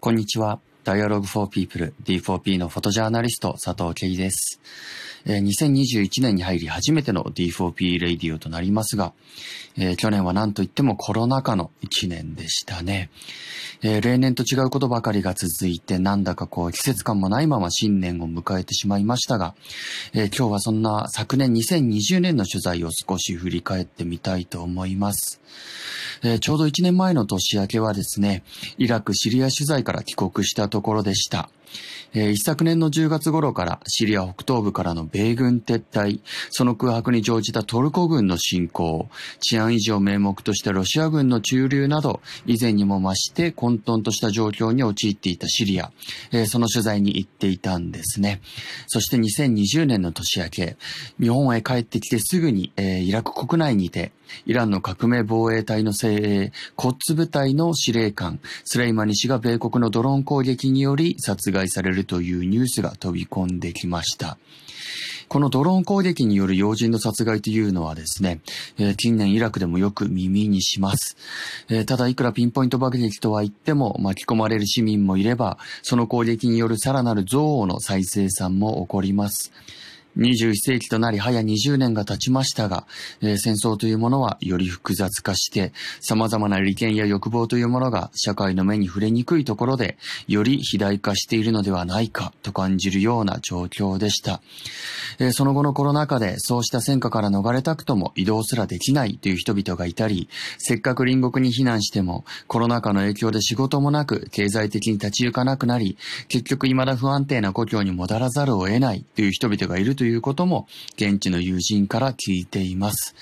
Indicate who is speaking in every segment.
Speaker 1: こんにちは。Dialogue for People D4P のフォトジャーナリスト佐藤圭です。えー2021年に入り初めての D4P レイディオとなりますが、えー去年は何といってもコロナ禍の1年でしたね。えー例年と違うことばかりが続いて、なんだかこう季節感もないまま新年を迎えてしまいましたが、え今日はそんな昨年2020年の取材を少し振り返ってみたいと思います。えちょうど1年前の年明けはですね、イラク・シリア取材から帰国したところでした。え一昨年の10月頃からシリア北東部からの米軍撤退、その空白に乗じたトルコ軍の侵攻、治安維持を名目としたロシア軍の駐留など、以前にも増して混沌とした状況に陥っていたシリア、えーその取材に行っていたんですね。そして2020年の年明け、日本へ帰ってきてすぐに、えーイラク国内にて、イランの革命防衛隊の精鋭、コッツ部隊の司令官、スレイマニ氏が米国のドローン攻撃により殺害されるというニュースが飛び込んできました。このドローン攻撃による要人の殺害というのはですね、えー近年イラクでもよく耳にします。えーただいくらピンポイント爆撃とは言っても巻き込まれる市民もいれば、その攻撃によるさらなる憎悪の再生産も起こります。21世紀となり早20年が経ちましたが、えー戦争というものはより複雑化して、様々な利権や欲望というものが社会の目に触れにくいところで、より肥大化しているのではないかと感じるような状況でした。えーその後のコロナ禍でそうした戦火から逃れたくとも移動すらできないという人々がいたり、せっかく隣国に避難してもコロナ禍の影響で仕事もなく経済的に立ち行かなくなり、結局未だ不安定な故郷に戻らざるを得ないという人々がいるとということも現地の友人から聞いています。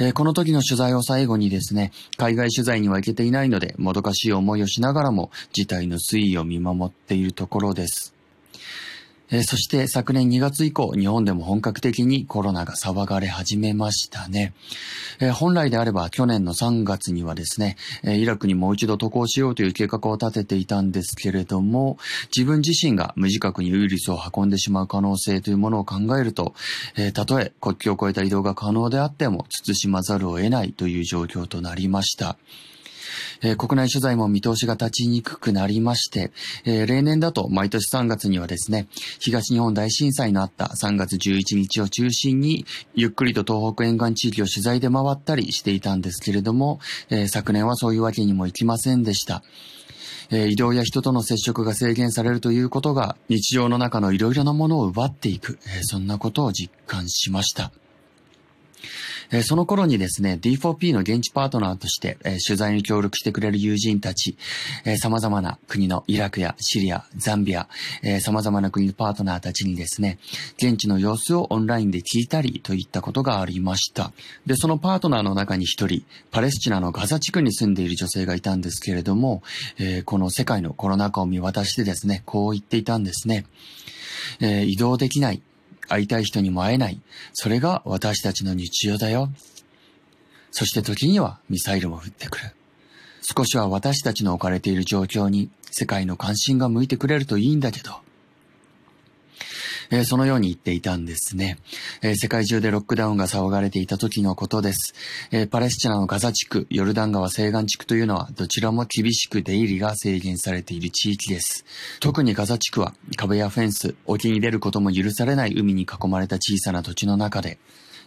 Speaker 1: えーこの時の取材を最後にですね、海外取材には行けていないのでもどかしい思いをしながらも事態の推移を見守っているところです。えーそして昨年2月以降、日本でも本格的にコロナが騒がれ始めましたね。えー本来であれば去年の3月にはですね、えーイラクにもう一度渡航しようという計画を立てていたんですけれども、自分自身が無自覚にウイルスを運んでしまう可能性というものを考えると、えたとえ国境を越えた移動が可能であっても、慎まざるを得ないという状況となりました。えー国内取材も見通しが立ちにくくなりまして、えー例年だと毎年3月にはですね、東日本大震災のあった3月11日を中心に、ゆっくりと東北沿岸地域を取材で回ったりしていたんですけれども、えー昨年はそういうわけにもいきませんでした。え移動や人との接触が制限されるということが日常の中のいろいろなものを奪っていく、えそんなことを実感しました。えーその頃にですね、D4P の現地パートナーとして、えー取材に協力してくれる友人たち、えー様々な国のイラクやシリア、ザンビア、えー様々な国のパートナーたちにですね、現地の様子をオンラインで聞いたりといったことがありました。で、そのパートナーの中に一人、パレスチナのガザ地区に住んでいる女性がいたんですけれども、えーこの世界のコロナ禍を見渡してですね、こう言っていたんですね。えー移動できない。会いたい人にも会えない。それが私たちの日常だよ。そして時にはミサイルも降ってくる。少しは私たちの置かれている状況に世界の関心が向いてくれるといいんだけど。えーそのように言っていたんですね、えー世界中でロックダウンが騒がれていた時のことです。えーパレスチナのガザ地区、ヨルダン川西岸地区というのはどちらも厳しく出入りが制限されている地域です。特にガザ地区は壁やフェンス、沖に出ることも許されない海に囲まれた小さな土地の中で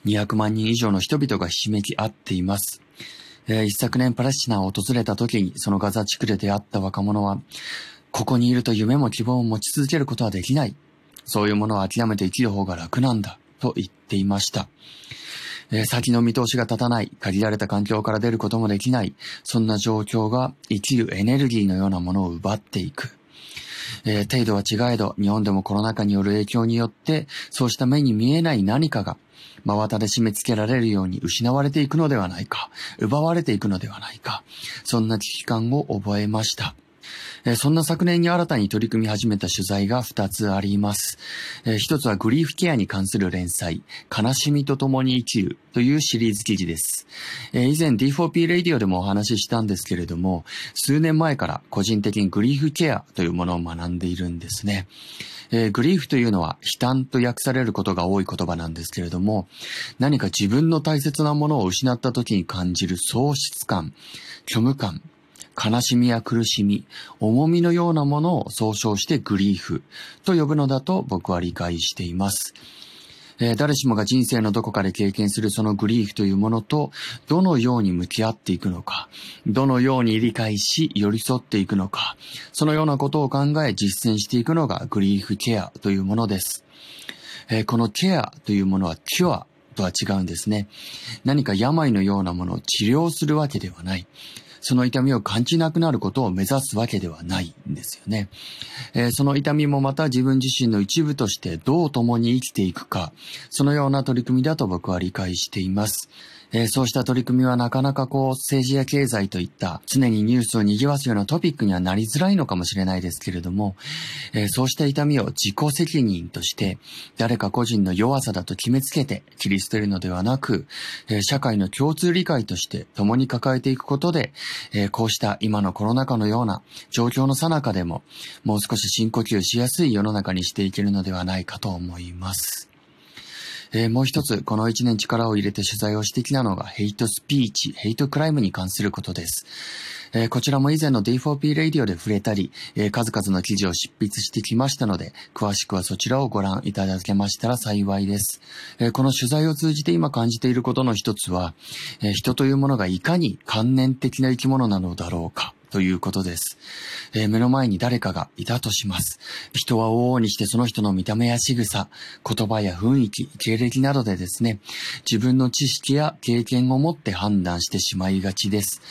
Speaker 1: 200万人以上の人々がひしめき合っています。えー一昨年パレスチナを訪れた時にそのガザ地区で出会った若者は、ここにいると夢も希望を持ち続けることはできない。そういうものを諦めて生きる方が楽なんだ。と言っていました。え先の見通しが立たない、限られた環境から出ることもできない、そんな状況が生きるエネルギーのようなものを奪っていく。えー程度は違えど、日本でもコロナ禍による影響によって、そうした目に見えない何かが、真綿で締め付けられるように失われていくのではないか、奪われていくのではないか、そんな危機感を覚えました。えーそんな昨年に新たに取り組み始めた取材が2つあります。えー一つはグリーフケアに関する連載、悲しみと共に生きるというシリーズ記事です。えー以前 D4P レディオでもお話ししたんですけれども、数年前から個人的にグリーフケアというものを学んでいるんですね。えー、グリーフというのは悲嘆と訳されることが多い言葉なんですけれども、何か自分の大切なものを失った時に感じる喪失感、虚無感、悲しみや苦しみ、重みのようなものを総称してグリーフと呼ぶのだと僕は理解しています。えー、誰しもが人生のどこかで経験するそのグリーフというものと、どのように向き合っていくのか、どのように理解し、寄り添っていくのか、そのようなことを考え実践していくのがグリーフケアというものです。えー、このケアというものはキュアとは違うんですね。何か病のようなものを治療するわけではない。その痛みを感じなくなることを目指すわけではないんですよね。えー、その痛みもまた自分自身の一部としてどう共に生きていくか、そのような取り組みだと僕は理解しています。えー、そうした取り組みはなかなかこう政治や経済といった常にニュースを賑わすようなトピックにはなりづらいのかもしれないですけれども、えー、そうした痛みを自己責任として誰か個人の弱さだと決めつけて切り捨てるのではなく、えー、社会の共通理解として共に抱えていくことで、えこうした今のコロナ禍のような状況の最中でももう少し深呼吸しやすい世の中にしていけるのではないかと思います。えー、もう一つ、この一年力を入れて取材をしてきたのが、ヘイトスピーチ、ヘイトクライムに関することです。えー、こちらも以前の D4P レイディオで触れたり、えー、数々の記事を執筆してきましたので、詳しくはそちらをご覧いただけましたら幸いです。えこの取材を通じて今感じていることの一つは、え人というものがいかに観念的な生き物なのだろうか。ということです。えー、目の前に誰かがいたとします。人は往々にしてその人の見た目や仕草、言葉や雰囲気、経歴などでですね、自分の知識や経験を持って判断してしまいがちです。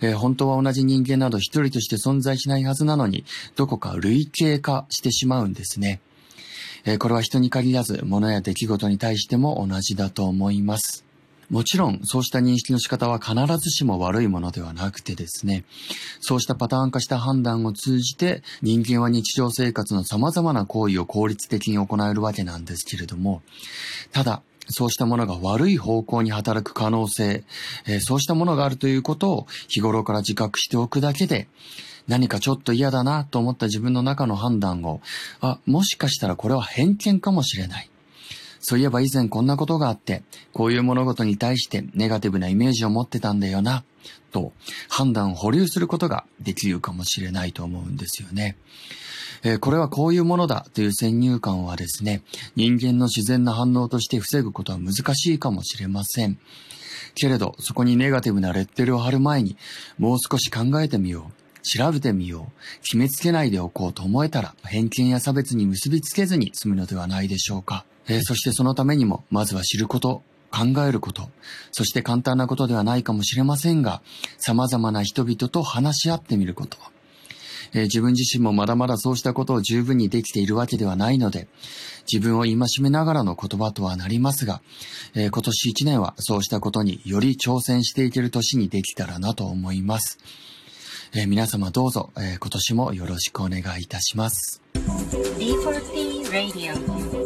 Speaker 1: えー、本当は同じ人間など一人として存在しないはずなのに、どこか類型化してしまうんですね。えー、これは人に限らず、物や出来事に対しても同じだと思います。もちろん、そうした認識の仕方は必ずしも悪いものではなくてですね、そうしたパターン化した判断を通じて、人間は日常生活の様々な行為を効率的に行えるわけなんですけれども、ただ、そうしたものが悪い方向に働く可能性、えー、そうしたものがあるということを日頃から自覚しておくだけで、何かちょっと嫌だなと思った自分の中の判断を、あ、もしかしたらこれは偏見かもしれない。そういえば以前こんなことがあって、こういう物事に対してネガティブなイメージを持ってたんだよな、と判断を保留することができるかもしれないと思うんですよね。えー、これはこういうものだという先入観はですね、人間の自然な反応として防ぐことは難しいかもしれません。けれど、そこにネガティブなレッテルを貼る前に、もう少し考えてみよう。調べてみよう。決めつけないでおこうと思えたら、偏見や差別に結びつけずに済むのではないでしょうか。えー、そしてそのためにも、まずは知ること、考えること、そして簡単なことではないかもしれませんが、様々な人々と話し合ってみること。えー、自分自身もまだまだそうしたことを十分にできているわけではないので、自分を戒めながらの言葉とはなりますが、えー、今年一年はそうしたことにより挑戦していける年にできたらなと思います。えー、皆様どうぞ、え今年もよろしくお願いいたします。D4P Radio